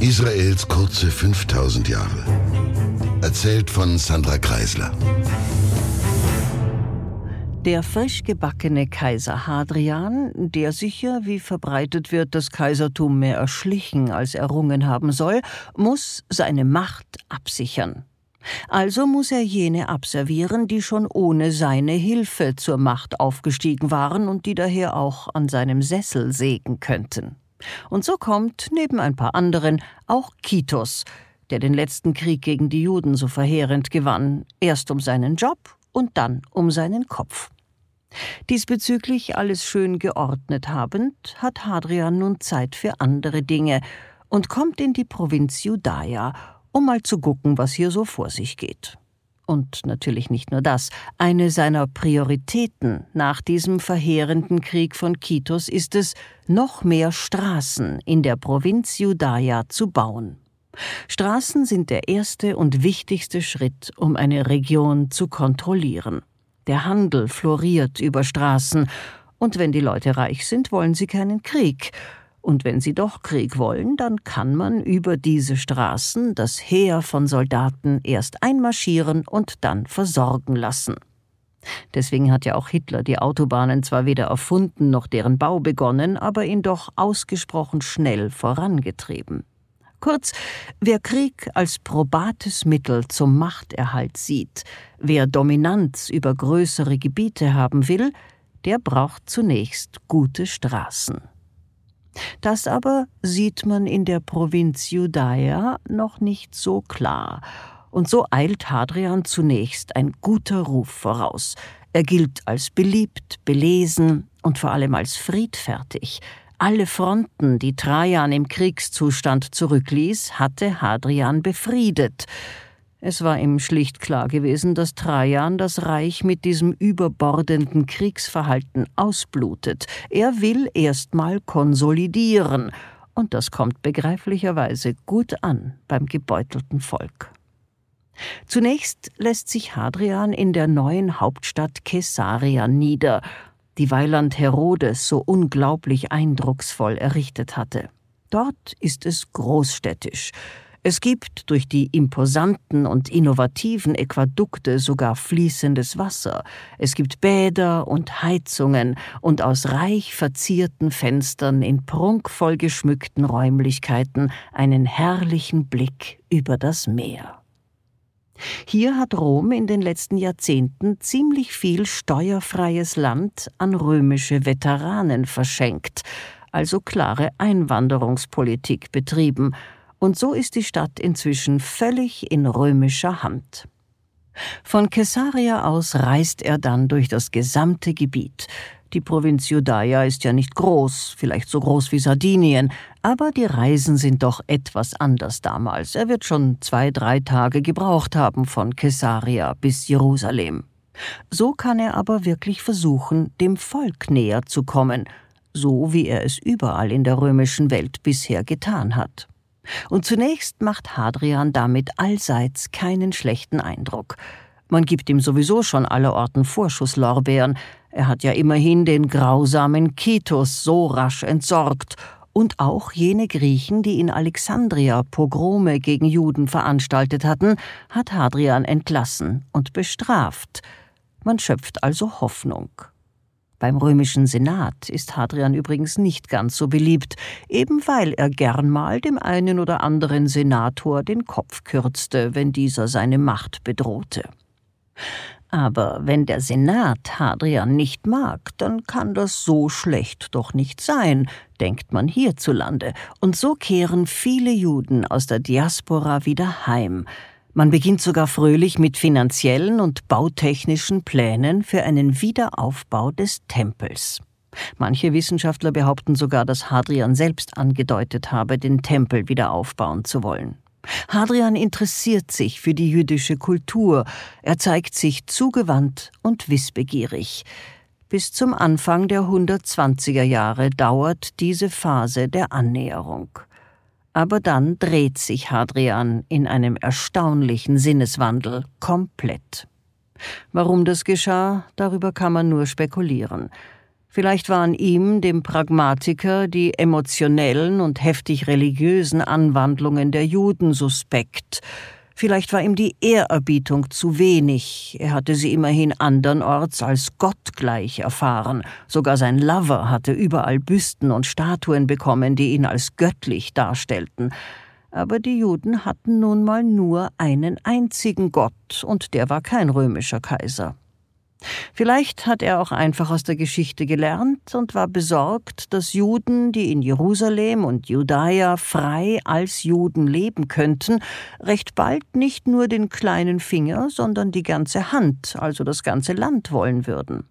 Israels kurze 5000 Jahre. Erzählt von Sandra Kreisler. Der frisch gebackene Kaiser Hadrian, der sicher, wie verbreitet wird, das Kaisertum mehr erschlichen als errungen haben soll, muss seine Macht absichern. Also muss er jene abservieren, die schon ohne seine Hilfe zur Macht aufgestiegen waren und die daher auch an seinem Sessel sägen könnten. Und so kommt, neben ein paar anderen, auch Kitos, der den letzten Krieg gegen die Juden so verheerend gewann, erst um seinen Job und dann um seinen Kopf. Diesbezüglich alles schön geordnet habend, hat Hadrian nun Zeit für andere Dinge und kommt in die Provinz Judaia, um mal zu gucken, was hier so vor sich geht. Und natürlich nicht nur das. Eine seiner Prioritäten nach diesem verheerenden Krieg von Kitos ist es, noch mehr Straßen in der Provinz Judaia zu bauen. Straßen sind der erste und wichtigste Schritt, um eine Region zu kontrollieren. Der Handel floriert über Straßen, und wenn die Leute reich sind, wollen sie keinen Krieg, und wenn sie doch Krieg wollen, dann kann man über diese Straßen das Heer von Soldaten erst einmarschieren und dann versorgen lassen. Deswegen hat ja auch Hitler die Autobahnen zwar weder erfunden noch deren Bau begonnen, aber ihn doch ausgesprochen schnell vorangetrieben. Kurz, wer Krieg als probates Mittel zum Machterhalt sieht, wer Dominanz über größere Gebiete haben will, der braucht zunächst gute Straßen. Das aber sieht man in der Provinz Judaia noch nicht so klar, und so eilt Hadrian zunächst ein guter Ruf voraus. Er gilt als beliebt, belesen und vor allem als friedfertig. Alle Fronten, die Trajan im Kriegszustand zurückließ, hatte Hadrian befriedet. Es war ihm schlicht klar gewesen, dass Trajan das Reich mit diesem überbordenden Kriegsverhalten ausblutet. Er will erstmal konsolidieren, und das kommt begreiflicherweise gut an beim gebeutelten Volk. Zunächst lässt sich Hadrian in der neuen Hauptstadt Caesarea nieder, die Weiland Herodes so unglaublich eindrucksvoll errichtet hatte. Dort ist es großstädtisch, es gibt durch die imposanten und innovativen Äquadukte sogar fließendes Wasser. Es gibt Bäder und Heizungen und aus reich verzierten Fenstern in prunkvoll geschmückten Räumlichkeiten einen herrlichen Blick über das Meer. Hier hat Rom in den letzten Jahrzehnten ziemlich viel steuerfreies Land an römische Veteranen verschenkt, also klare Einwanderungspolitik betrieben und so ist die Stadt inzwischen völlig in römischer Hand. Von Caesarea aus reist er dann durch das gesamte Gebiet. Die Provinz Judaia ist ja nicht groß, vielleicht so groß wie Sardinien, aber die Reisen sind doch etwas anders damals. Er wird schon zwei, drei Tage gebraucht haben von Caesarea bis Jerusalem. So kann er aber wirklich versuchen, dem Volk näher zu kommen, so wie er es überall in der römischen Welt bisher getan hat. Und zunächst macht Hadrian damit allseits keinen schlechten Eindruck. Man gibt ihm sowieso schon allerorten Vorschusslorbeeren. Er hat ja immerhin den grausamen Kitos so rasch entsorgt und auch jene Griechen, die in Alexandria Pogrome gegen Juden veranstaltet hatten, hat Hadrian entlassen und bestraft. Man schöpft also Hoffnung. Beim römischen Senat ist Hadrian übrigens nicht ganz so beliebt, eben weil er gern mal dem einen oder anderen Senator den Kopf kürzte, wenn dieser seine Macht bedrohte. Aber wenn der Senat Hadrian nicht mag, dann kann das so schlecht doch nicht sein, denkt man hierzulande, und so kehren viele Juden aus der Diaspora wieder heim, man beginnt sogar fröhlich mit finanziellen und bautechnischen Plänen für einen Wiederaufbau des Tempels. Manche Wissenschaftler behaupten sogar, dass Hadrian selbst angedeutet habe, den Tempel wieder aufbauen zu wollen. Hadrian interessiert sich für die jüdische Kultur, er zeigt sich zugewandt und wissbegierig. Bis zum Anfang der 120er Jahre dauert diese Phase der Annäherung aber dann dreht sich Hadrian in einem erstaunlichen Sinneswandel komplett. Warum das geschah, darüber kann man nur spekulieren. Vielleicht waren ihm, dem Pragmatiker, die emotionellen und heftig religiösen Anwandlungen der Juden suspekt. Vielleicht war ihm die Ehrerbietung zu wenig. Er hatte sie immerhin andernorts als gottgleich erfahren. Sogar sein Lover hatte überall Büsten und Statuen bekommen, die ihn als göttlich darstellten. Aber die Juden hatten nun mal nur einen einzigen Gott, und der war kein römischer Kaiser. Vielleicht hat er auch einfach aus der Geschichte gelernt und war besorgt, dass Juden, die in Jerusalem und Judäa frei als Juden leben könnten, recht bald nicht nur den kleinen Finger, sondern die ganze Hand, also das ganze Land wollen würden.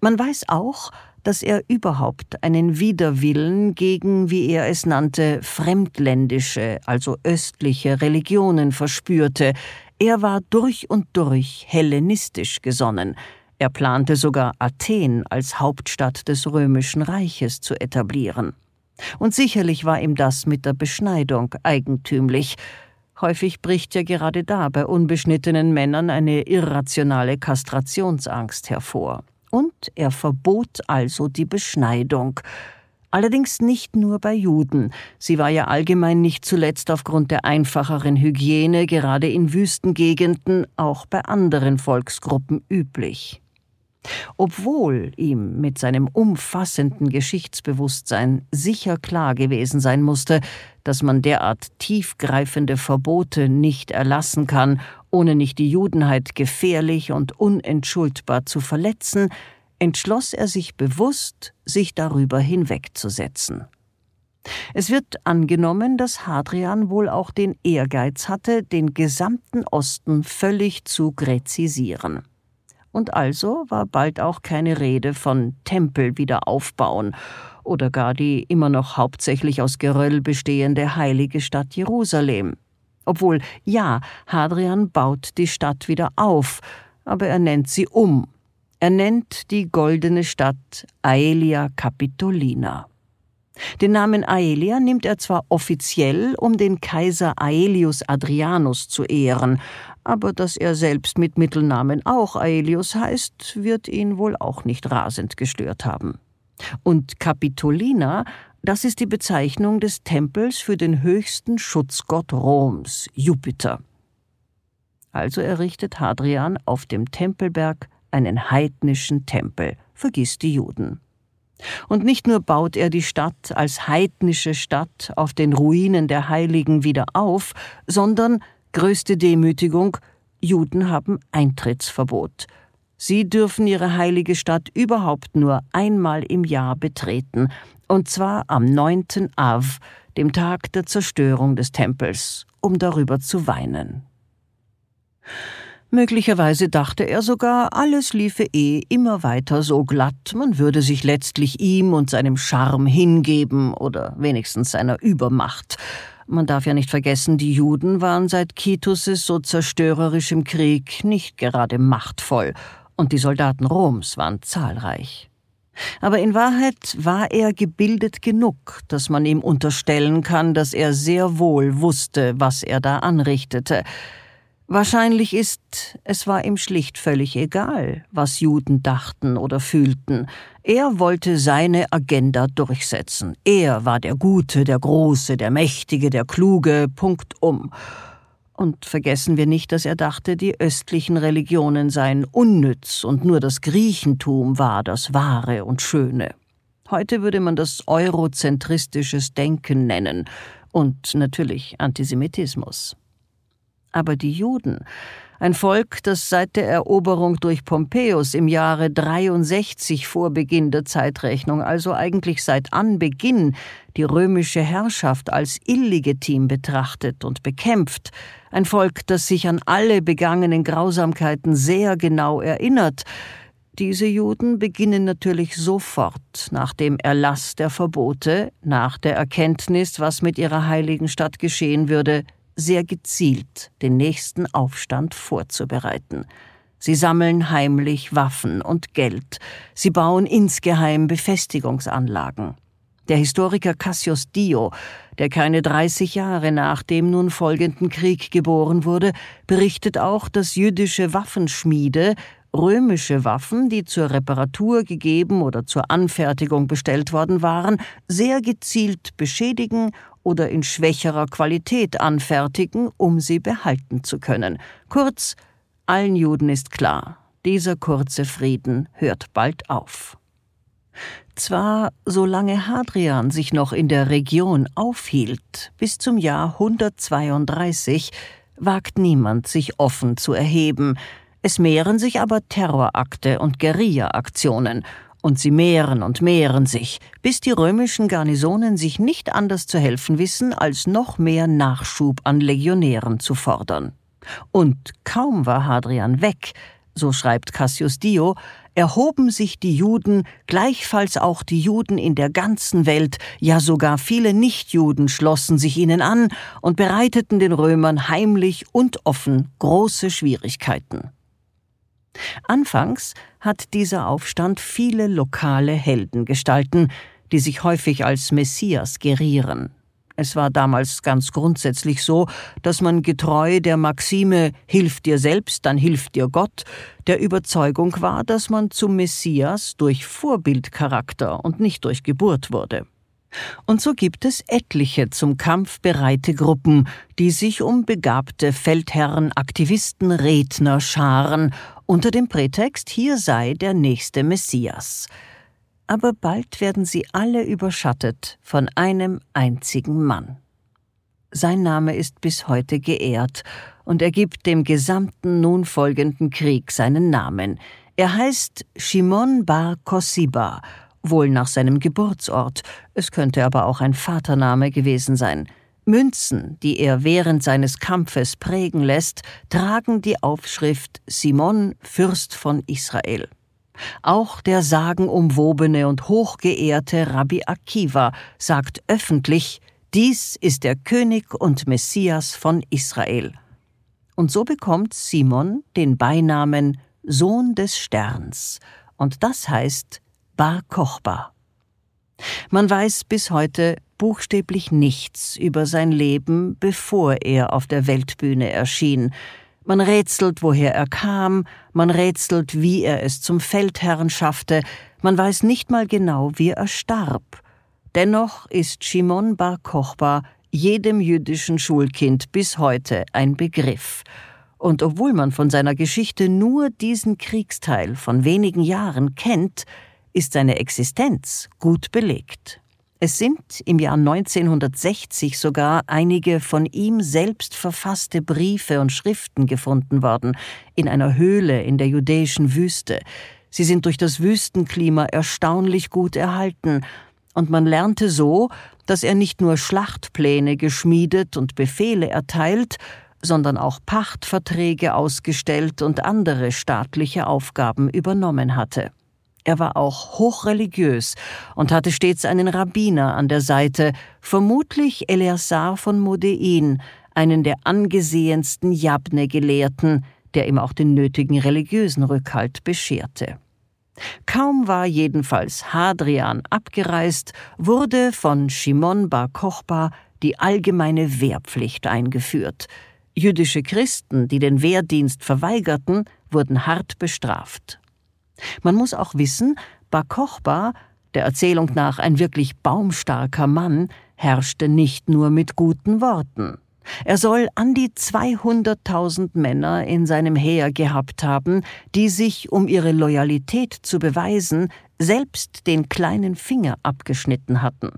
Man weiß auch, dass er überhaupt einen Widerwillen gegen, wie er es nannte, fremdländische, also östliche Religionen verspürte, er war durch und durch hellenistisch gesonnen. Er plante sogar Athen als Hauptstadt des römischen Reiches zu etablieren. Und sicherlich war ihm das mit der Beschneidung eigentümlich. Häufig bricht ja gerade da bei unbeschnittenen Männern eine irrationale Kastrationsangst hervor. Und er verbot also die Beschneidung, Allerdings nicht nur bei Juden. Sie war ja allgemein nicht zuletzt aufgrund der einfacheren Hygiene gerade in Wüstengegenden auch bei anderen Volksgruppen üblich. Obwohl ihm mit seinem umfassenden Geschichtsbewusstsein sicher klar gewesen sein musste, dass man derart tiefgreifende Verbote nicht erlassen kann, ohne nicht die Judenheit gefährlich und unentschuldbar zu verletzen, entschloss er sich bewusst, sich darüber hinwegzusetzen. Es wird angenommen, dass Hadrian wohl auch den Ehrgeiz hatte, den gesamten Osten völlig zu gräzisieren. Und also war bald auch keine Rede von Tempel wieder aufbauen oder gar die immer noch hauptsächlich aus Geröll bestehende heilige Stadt Jerusalem. Obwohl, ja, Hadrian baut die Stadt wieder auf, aber er nennt sie um er nennt die goldene Stadt Aelia Capitolina. Den Namen Aelia nimmt er zwar offiziell, um den Kaiser Aelius Adrianus zu ehren, aber dass er selbst mit Mittelnamen auch Aelius heißt, wird ihn wohl auch nicht rasend gestört haben. Und Capitolina, das ist die Bezeichnung des Tempels für den höchsten Schutzgott Roms, Jupiter. Also errichtet Hadrian auf dem Tempelberg einen heidnischen Tempel, vergiss die Juden. Und nicht nur baut er die Stadt als heidnische Stadt auf den Ruinen der Heiligen wieder auf, sondern, größte Demütigung, Juden haben Eintrittsverbot. Sie dürfen ihre heilige Stadt überhaupt nur einmal im Jahr betreten, und zwar am 9. Av, dem Tag der Zerstörung des Tempels, um darüber zu weinen. Möglicherweise dachte er sogar, alles liefe eh immer weiter so glatt, man würde sich letztlich ihm und seinem Charme hingeben oder wenigstens seiner Übermacht. Man darf ja nicht vergessen, die Juden waren seit Kitus' so zerstörerischem Krieg nicht gerade machtvoll, und die Soldaten Roms waren zahlreich. Aber in Wahrheit war er gebildet genug, dass man ihm unterstellen kann, dass er sehr wohl wusste, was er da anrichtete, Wahrscheinlich ist, es war ihm schlicht völlig egal, was Juden dachten oder fühlten. Er wollte seine Agenda durchsetzen. Er war der Gute, der Große, der Mächtige, der Kluge, Punkt um. Und vergessen wir nicht, dass er dachte, die östlichen Religionen seien unnütz und nur das Griechentum war das Wahre und Schöne. Heute würde man das eurozentristisches Denken nennen und natürlich Antisemitismus aber die Juden, ein Volk, das seit der Eroberung durch Pompeius im Jahre 63 vor Beginn der Zeitrechnung, also eigentlich seit Anbeginn, die römische Herrschaft als illegitim betrachtet und bekämpft, ein Volk, das sich an alle begangenen Grausamkeiten sehr genau erinnert, diese Juden beginnen natürlich sofort nach dem Erlass der Verbote, nach der Erkenntnis, was mit ihrer heiligen Stadt geschehen würde, sehr gezielt den nächsten Aufstand vorzubereiten. Sie sammeln heimlich Waffen und Geld. Sie bauen insgeheim Befestigungsanlagen. Der Historiker Cassius Dio, der keine 30 Jahre nach dem nun folgenden Krieg geboren wurde, berichtet auch, dass jüdische Waffenschmiede römische Waffen, die zur Reparatur gegeben oder zur Anfertigung bestellt worden waren, sehr gezielt beschädigen oder in schwächerer Qualität anfertigen, um sie behalten zu können. Kurz, allen Juden ist klar, dieser kurze Frieden hört bald auf. Zwar, solange Hadrian sich noch in der Region aufhielt, bis zum Jahr 132, wagt niemand, sich offen zu erheben, es mehren sich aber Terrorakte und Guerilla-Aktionen, und sie mehren und mehren sich, bis die römischen Garnisonen sich nicht anders zu helfen wissen, als noch mehr Nachschub an Legionären zu fordern. Und kaum war Hadrian weg, so schreibt Cassius Dio, erhoben sich die Juden, gleichfalls auch die Juden in der ganzen Welt, ja sogar viele Nichtjuden schlossen sich ihnen an und bereiteten den Römern heimlich und offen große Schwierigkeiten. Anfangs hat dieser Aufstand viele lokale Heldengestalten, die sich häufig als Messias gerieren. Es war damals ganz grundsätzlich so, dass man getreu der Maxime Hilf dir selbst, dann hilft dir Gott, der Überzeugung war, dass man zum Messias durch Vorbildcharakter und nicht durch Geburt wurde. Und so gibt es etliche zum Kampf bereite Gruppen, die sich um begabte Feldherren, Aktivisten, Redner scharen, unter dem Prätext, hier sei der nächste Messias. Aber bald werden sie alle überschattet von einem einzigen Mann. Sein Name ist bis heute geehrt, und er gibt dem gesamten nun folgenden Krieg seinen Namen. Er heißt Shimon Bar Kosiba wohl nach seinem Geburtsort, es könnte aber auch ein Vatername gewesen sein. Münzen, die er während seines Kampfes prägen lässt, tragen die Aufschrift Simon, Fürst von Israel. Auch der sagenumwobene und hochgeehrte Rabbi Akiva sagt öffentlich, dies ist der König und Messias von Israel. Und so bekommt Simon den Beinamen Sohn des Sterns, und das heißt Bar Kochba. Man weiß bis heute buchstäblich nichts über sein Leben, bevor er auf der Weltbühne erschien. Man rätselt, woher er kam, man rätselt, wie er es zum Feldherrn schaffte, man weiß nicht mal genau, wie er starb. Dennoch ist Shimon Bar Kochba jedem jüdischen Schulkind bis heute ein Begriff. Und obwohl man von seiner Geschichte nur diesen Kriegsteil von wenigen Jahren kennt, ist seine Existenz gut belegt. Es sind im Jahr 1960 sogar einige von ihm selbst verfasste Briefe und Schriften gefunden worden, in einer Höhle in der judäischen Wüste. Sie sind durch das Wüstenklima erstaunlich gut erhalten, und man lernte so, dass er nicht nur Schlachtpläne geschmiedet und Befehle erteilt, sondern auch Pachtverträge ausgestellt und andere staatliche Aufgaben übernommen hatte. Er war auch hochreligiös und hatte stets einen Rabbiner an der Seite, vermutlich Eleazar von Modein, einen der angesehensten Jabne-Gelehrten, der ihm auch den nötigen religiösen Rückhalt bescherte. Kaum war jedenfalls Hadrian abgereist, wurde von Shimon bar Kochba die allgemeine Wehrpflicht eingeführt. Jüdische Christen, die den Wehrdienst verweigerten, wurden hart bestraft. Man muss auch wissen, Bar Kochba, der Erzählung nach ein wirklich baumstarker Mann, herrschte nicht nur mit guten Worten. Er soll an die 200.000 Männer in seinem Heer gehabt haben, die sich, um ihre Loyalität zu beweisen, selbst den kleinen Finger abgeschnitten hatten.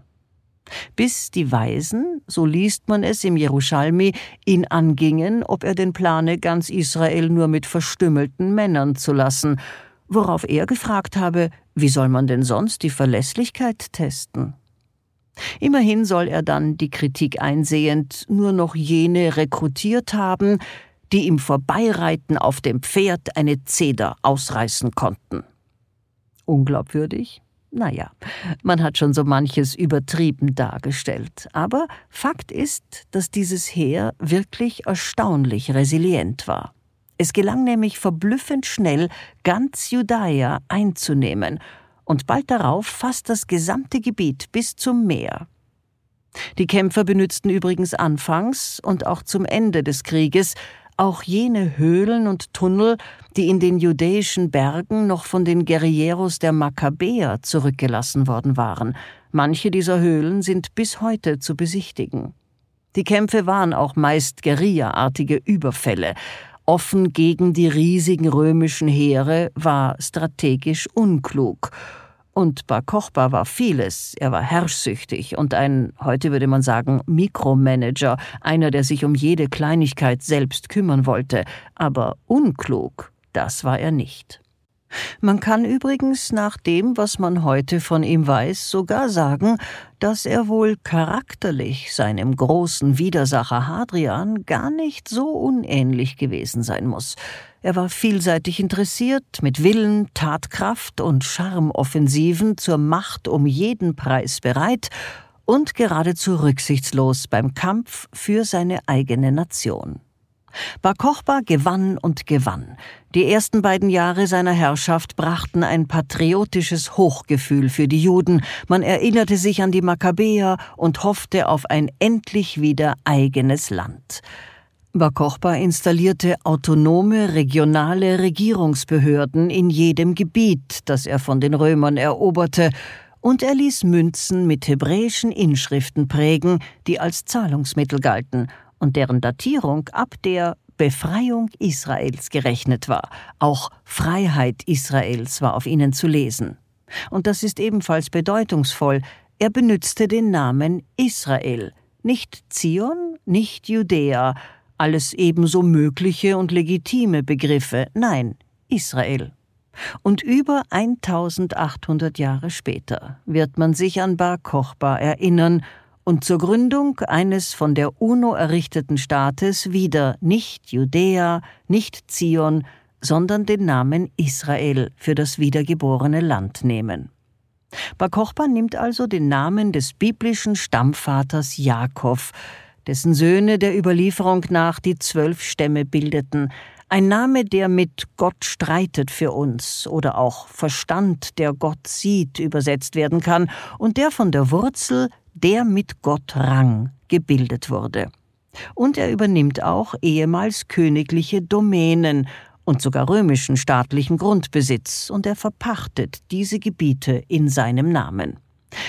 Bis die Weisen, so liest man es im Jerusalmi, ihn angingen, ob er denn plane, ganz Israel nur mit verstümmelten Männern zu lassen, worauf er gefragt habe, wie soll man denn sonst die Verlässlichkeit testen? Immerhin soll er dann, die Kritik einsehend, nur noch jene rekrutiert haben, die im Vorbeireiten auf dem Pferd eine Zeder ausreißen konnten. Unglaubwürdig? Naja, man hat schon so manches übertrieben dargestellt, aber Fakt ist, dass dieses Heer wirklich erstaunlich resilient war. Es gelang nämlich verblüffend schnell, ganz Judäa einzunehmen, und bald darauf fast das gesamte Gebiet bis zum Meer. Die Kämpfer benützten übrigens anfangs und auch zum Ende des Krieges auch jene Höhlen und Tunnel, die in den judäischen Bergen noch von den Guerilleros der Makkabäer zurückgelassen worden waren. Manche dieser Höhlen sind bis heute zu besichtigen. Die Kämpfe waren auch meist Guerillaartige Überfälle. Offen gegen die riesigen römischen Heere war strategisch unklug und Bar Kochba war vieles. Er war herrschsüchtig und ein, heute würde man sagen, Mikromanager, einer, der sich um jede Kleinigkeit selbst kümmern wollte. Aber unklug, das war er nicht. Man kann übrigens nach dem, was man heute von ihm weiß, sogar sagen, dass er wohl charakterlich seinem großen Widersacher Hadrian gar nicht so unähnlich gewesen sein muss. Er war vielseitig interessiert, mit Willen, Tatkraft und Charmoffensiven zur Macht um jeden Preis bereit und geradezu rücksichtslos beim Kampf für seine eigene Nation. Bar Kochba gewann und gewann. Die ersten beiden Jahre seiner Herrschaft brachten ein patriotisches Hochgefühl für die Juden. Man erinnerte sich an die Makkabäer und hoffte auf ein endlich wieder eigenes Land. Bar Kochba installierte autonome regionale Regierungsbehörden in jedem Gebiet, das er von den Römern eroberte, und er ließ Münzen mit hebräischen Inschriften prägen, die als Zahlungsmittel galten und deren Datierung ab der Befreiung Israels gerechnet war. Auch Freiheit Israels war auf ihnen zu lesen. Und das ist ebenfalls bedeutungsvoll. Er benützte den Namen Israel, nicht Zion, nicht Judäa, alles ebenso mögliche und legitime Begriffe, nein, Israel. Und über 1800 Jahre später wird man sich an Bar Kochba erinnern und zur Gründung eines von der UNO errichteten Staates wieder nicht Judäa, nicht Zion, sondern den Namen Israel für das wiedergeborene Land nehmen. Bar Kochba nimmt also den Namen des biblischen Stammvaters Jakob, dessen Söhne der Überlieferung nach die zwölf Stämme bildeten, ein Name, der mit Gott streitet für uns oder auch Verstand, der Gott sieht, übersetzt werden kann und der von der Wurzel der mit Gott rang, gebildet wurde. Und er übernimmt auch ehemals königliche Domänen und sogar römischen staatlichen Grundbesitz, und er verpachtet diese Gebiete in seinem Namen.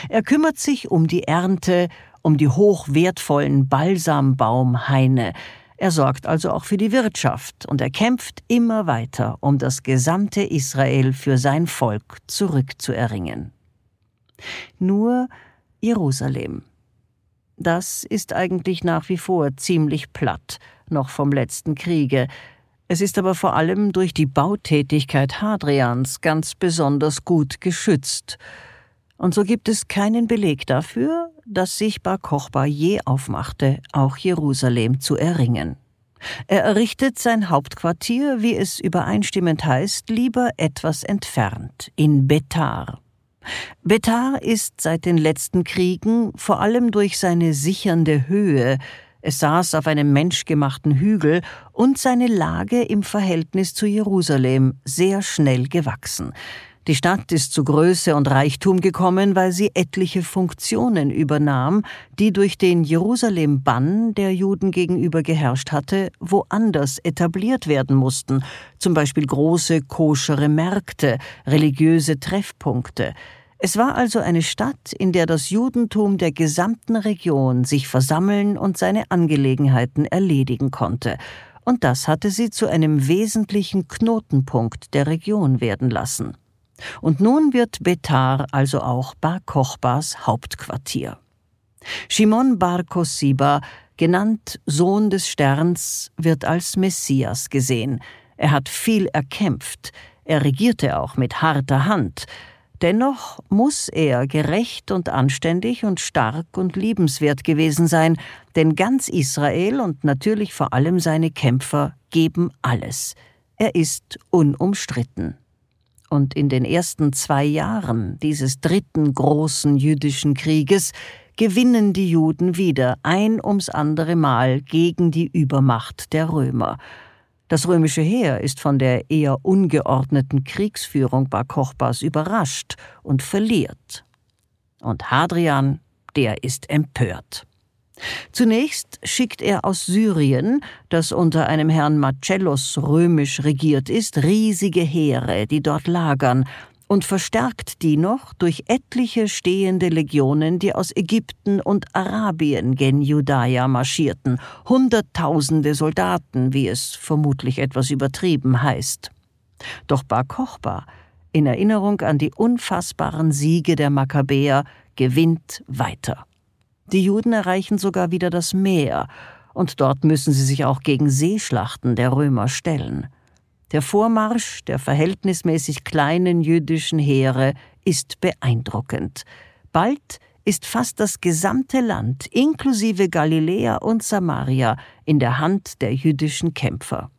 Er kümmert sich um die Ernte, um die hochwertvollen Balsambaumhaine, er sorgt also auch für die Wirtschaft und er kämpft immer weiter, um das gesamte Israel für sein Volk zurückzuerringen. Nur Jerusalem. Das ist eigentlich nach wie vor ziemlich platt, noch vom letzten Kriege. Es ist aber vor allem durch die Bautätigkeit Hadrians ganz besonders gut geschützt. Und so gibt es keinen Beleg dafür, dass sich Bar Kochba je aufmachte, auch Jerusalem zu erringen. Er errichtet sein Hauptquartier, wie es übereinstimmend heißt, lieber etwas entfernt, in Betar. Betar ist seit den letzten Kriegen vor allem durch seine sichernde Höhe, es saß auf einem menschgemachten Hügel und seine Lage im Verhältnis zu Jerusalem sehr schnell gewachsen. Die Stadt ist zu Größe und Reichtum gekommen, weil sie etliche Funktionen übernahm, die durch den Jerusalem-Bann, der Juden gegenüber geherrscht hatte, woanders etabliert werden mussten, zum Beispiel große koschere Märkte, religiöse Treffpunkte. Es war also eine Stadt, in der das Judentum der gesamten Region sich versammeln und seine Angelegenheiten erledigen konnte, und das hatte sie zu einem wesentlichen Knotenpunkt der Region werden lassen. Und nun wird Betar also auch Bar Kochbas Hauptquartier. Shimon Bar Kosiba, genannt Sohn des Sterns, wird als Messias gesehen. Er hat viel erkämpft, er regierte auch mit harter Hand, Dennoch muss er gerecht und anständig und stark und liebenswert gewesen sein, denn ganz Israel und natürlich vor allem seine Kämpfer geben alles. Er ist unumstritten. Und in den ersten zwei Jahren dieses dritten großen jüdischen Krieges gewinnen die Juden wieder ein ums andere Mal gegen die Übermacht der Römer. Das römische Heer ist von der eher ungeordneten Kriegsführung Bar Kochbas überrascht und verliert. Und Hadrian, der ist empört. Zunächst schickt er aus Syrien, das unter einem Herrn Marcellos römisch regiert ist, riesige Heere, die dort lagern, und verstärkt die noch durch etliche stehende Legionen, die aus Ägypten und Arabien gen Judaia marschierten, Hunderttausende Soldaten, wie es vermutlich etwas übertrieben heißt. Doch Bar Kochba, in Erinnerung an die unfassbaren Siege der Makkabäer, gewinnt weiter. Die Juden erreichen sogar wieder das Meer, und dort müssen sie sich auch gegen Seeschlachten der Römer stellen. Der Vormarsch der verhältnismäßig kleinen jüdischen Heere ist beeindruckend. Bald ist fast das gesamte Land, inklusive Galiläa und Samaria, in der Hand der jüdischen Kämpfer.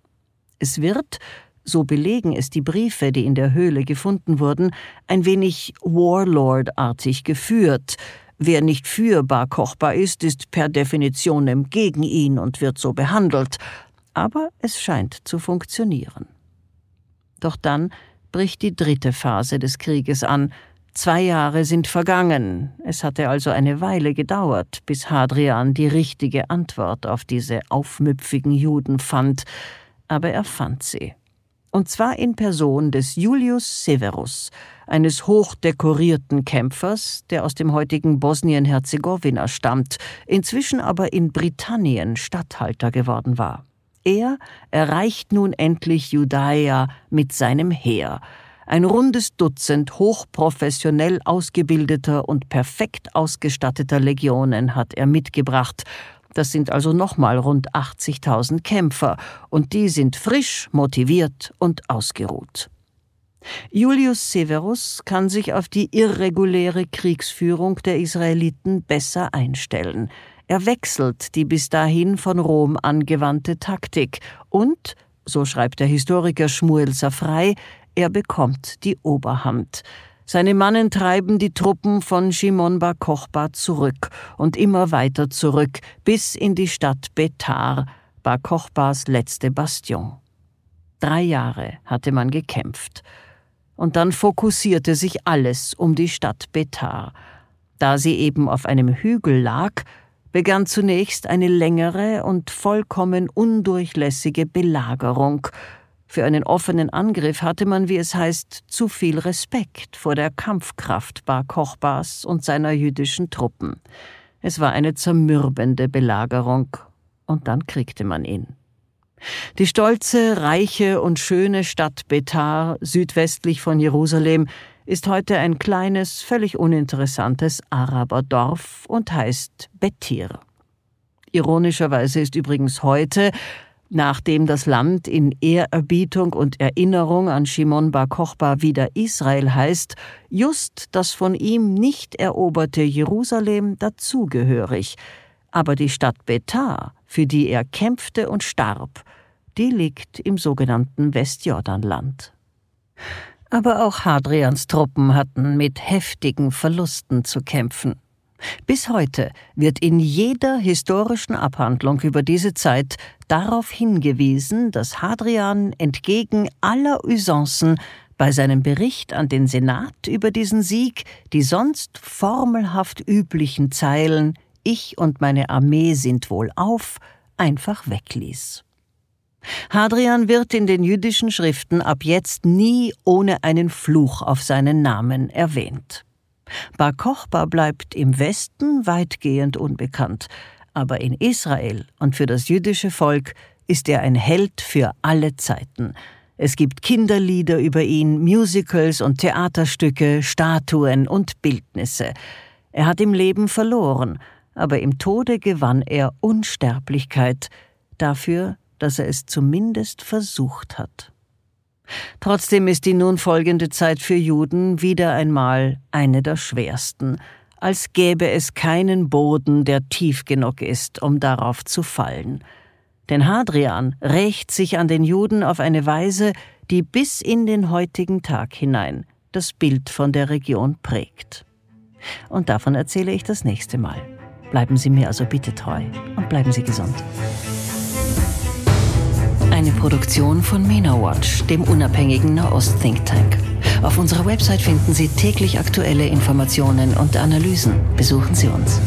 Es wird, so belegen es die Briefe, die in der Höhle gefunden wurden, ein wenig Warlord-artig geführt, Wer nicht für Bar Kochba ist, ist per Definition gegen ihn und wird so behandelt. Aber es scheint zu funktionieren. Doch dann bricht die dritte Phase des Krieges an. Zwei Jahre sind vergangen. Es hatte also eine Weile gedauert, bis Hadrian die richtige Antwort auf diese aufmüpfigen Juden fand. Aber er fand sie und zwar in Person des Julius Severus, eines hochdekorierten Kämpfers, der aus dem heutigen Bosnien-Herzegowina stammt, inzwischen aber in Britannien Statthalter geworden war. Er erreicht nun endlich Judäa mit seinem Heer. Ein rundes Dutzend hochprofessionell ausgebildeter und perfekt ausgestatteter Legionen hat er mitgebracht, das sind also nochmal rund 80.000 Kämpfer, und die sind frisch, motiviert und ausgeruht. Julius Severus kann sich auf die irreguläre Kriegsführung der Israeliten besser einstellen. Er wechselt die bis dahin von Rom angewandte Taktik und, so schreibt der Historiker Schmuel Safrei, er bekommt die Oberhand. Seine Mannen treiben die Truppen von Shimon Bar Kochba zurück und immer weiter zurück bis in die Stadt Betar, Bar Kochbas letzte Bastion. Drei Jahre hatte man gekämpft. Und dann fokussierte sich alles um die Stadt Betar. Da sie eben auf einem Hügel lag, begann zunächst eine längere und vollkommen undurchlässige Belagerung, für einen offenen Angriff hatte man, wie es heißt, zu viel Respekt vor der Kampfkraft Bar Kochbas und seiner jüdischen Truppen. Es war eine zermürbende Belagerung, und dann kriegte man ihn. Die stolze, reiche und schöne Stadt Betar, südwestlich von Jerusalem, ist heute ein kleines, völlig uninteressantes Araberdorf und heißt Betir. Ironischerweise ist übrigens heute Nachdem das Land in Ehrerbietung und Erinnerung an Shimon Bar Kochba wieder Israel heißt, just das von ihm nicht eroberte Jerusalem dazugehörig. Aber die Stadt Betar, für die er kämpfte und starb, die liegt im sogenannten Westjordanland. Aber auch Hadrians Truppen hatten mit heftigen Verlusten zu kämpfen. Bis heute wird in jeder historischen Abhandlung über diese Zeit darauf hingewiesen, dass Hadrian entgegen aller Usancen bei seinem Bericht an den Senat über diesen Sieg die sonst formelhaft üblichen Zeilen Ich und meine Armee sind wohl auf einfach wegließ. Hadrian wird in den jüdischen Schriften ab jetzt nie ohne einen Fluch auf seinen Namen erwähnt. Bar Kochba bleibt im Westen weitgehend unbekannt, aber in Israel und für das jüdische Volk ist er ein Held für alle Zeiten. Es gibt Kinderlieder über ihn, Musicals und Theaterstücke, Statuen und Bildnisse. Er hat im Leben verloren, aber im Tode gewann er Unsterblichkeit dafür, dass er es zumindest versucht hat. Trotzdem ist die nun folgende Zeit für Juden wieder einmal eine der schwersten, als gäbe es keinen Boden, der tief genug ist, um darauf zu fallen. Denn Hadrian rächt sich an den Juden auf eine Weise, die bis in den heutigen Tag hinein das Bild von der Region prägt. Und davon erzähle ich das nächste Mal. Bleiben Sie mir also bitte treu und bleiben Sie gesund. Eine Produktion von MENA Watch, dem unabhängigen Nahost-Think Tank. Auf unserer Website finden Sie täglich aktuelle Informationen und Analysen. Besuchen Sie uns.